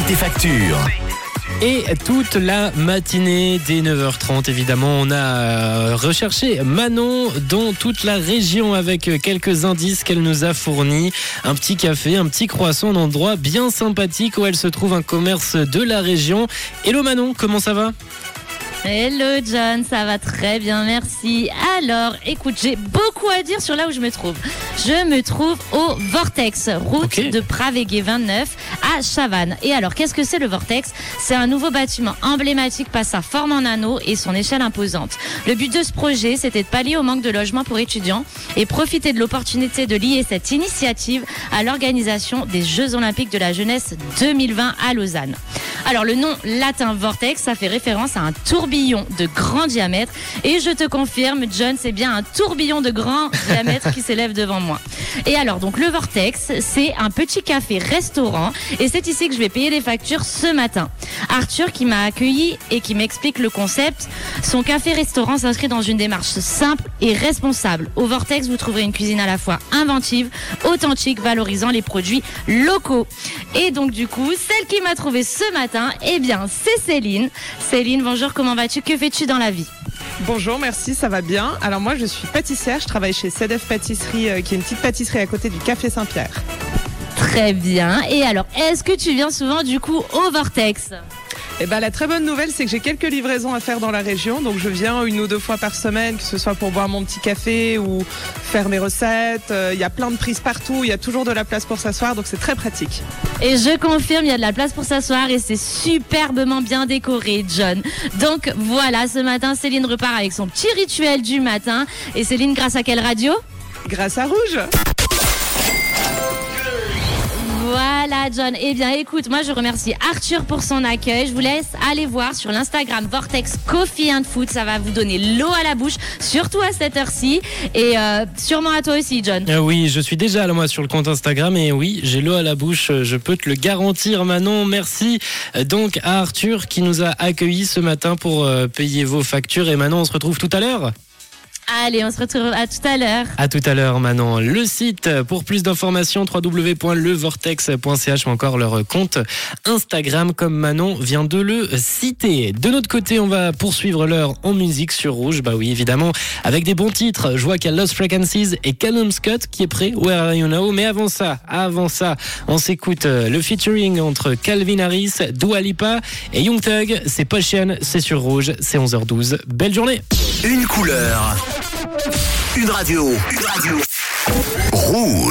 tes. Et toute la matinée dès 9h30, évidemment, on a euh, recherché Manon dans toute la région avec quelques indices qu'elle nous a fournis. Un petit café, un petit croissant, un endroit bien sympathique où elle se trouve un commerce de la région. Hello Manon, comment ça va? Hello John, ça va très bien, merci. Alors, écoute, j'ai beaucoup à dire sur là où je me trouve. Je me trouve au Vortex, route de Pravégué 29 à Chavannes. Et alors, qu'est-ce que c'est le Vortex? C'est un nouveau bâtiment emblématique par sa forme en anneau et son échelle imposante. Le but de ce projet, c'était de pallier au manque de logement pour étudiants et profiter de l'opportunité de lier cette initiative à l'organisation des Jeux Olympiques de la jeunesse 2020 à Lausanne. Alors le nom latin vortex, ça fait référence à un tourbillon de grand diamètre. Et je te confirme, John, c'est bien un tourbillon de grand diamètre qui s'élève devant moi. Et alors donc le vortex, c'est un petit café-restaurant. Et c'est ici que je vais payer les factures ce matin. Arthur qui m'a accueilli et qui m'explique le concept. Son café-restaurant s'inscrit dans une démarche simple et responsable. Au vortex, vous trouverez une cuisine à la fois inventive, authentique, valorisant les produits locaux. Et donc du coup, celle qui m'a trouvé ce matin, eh bien, c'est Céline. Céline, bonjour, comment vas-tu? Que fais-tu dans la vie? Bonjour, merci, ça va bien. Alors moi, je suis pâtissière, je travaille chez CDF Pâtisserie, euh, qui est une petite pâtisserie à côté du Café Saint-Pierre. Très bien. Et alors, est-ce que tu viens souvent du coup au vortex? Et ben la très bonne nouvelle, c'est que j'ai quelques livraisons à faire dans la région, donc je viens une ou deux fois par semaine, que ce soit pour boire mon petit café ou faire mes recettes. Euh, Il y a plein de prises partout, il y a toujours de la place pour s'asseoir, donc c'est très pratique. Et je confirme, il y a de la place pour s'asseoir et c'est superbement bien décoré, John. Donc voilà, ce matin, Céline repart avec son petit rituel du matin. Et Céline, grâce à quelle radio? Grâce à Rouge. Voilà, John. Eh bien, écoute, moi, je remercie Arthur pour son accueil. Je vous laisse aller voir sur l'Instagram Vortex Coffee and Food. Ça va vous donner l'eau à la bouche, surtout à cette heure-ci. Et euh, sûrement à toi aussi, John. Euh, Oui, je suis déjà moi sur le compte Instagram et oui, j'ai l'eau à la bouche, euh, je peux te le garantir Manon. Merci donc à Arthur qui nous a accueillis ce matin pour payer vos factures et Manon, on se retrouve tout à l'heure. Allez, on se retrouve à tout à l'heure. À tout à l'heure Manon. Le site pour plus d'informations www.levortex.ch ou encore leur compte Instagram comme Manon vient de le citer. De notre côté, on va poursuivre l'heure en musique sur Rouge. Bah oui, évidemment, avec des bons titres. Je vois qu'il y a Lost Frequencies et Callum Scott qui est prêt. Where are you now? Mais avant ça, avant ça, on s'écoute euh, le featuring entre Calvin Harris, Dua Lipa et Young Thug. C'est chienne, c'est sur Rouge, c'est 11h12. Belle journée! Une couleur. Une radio. Une radio. Rouge.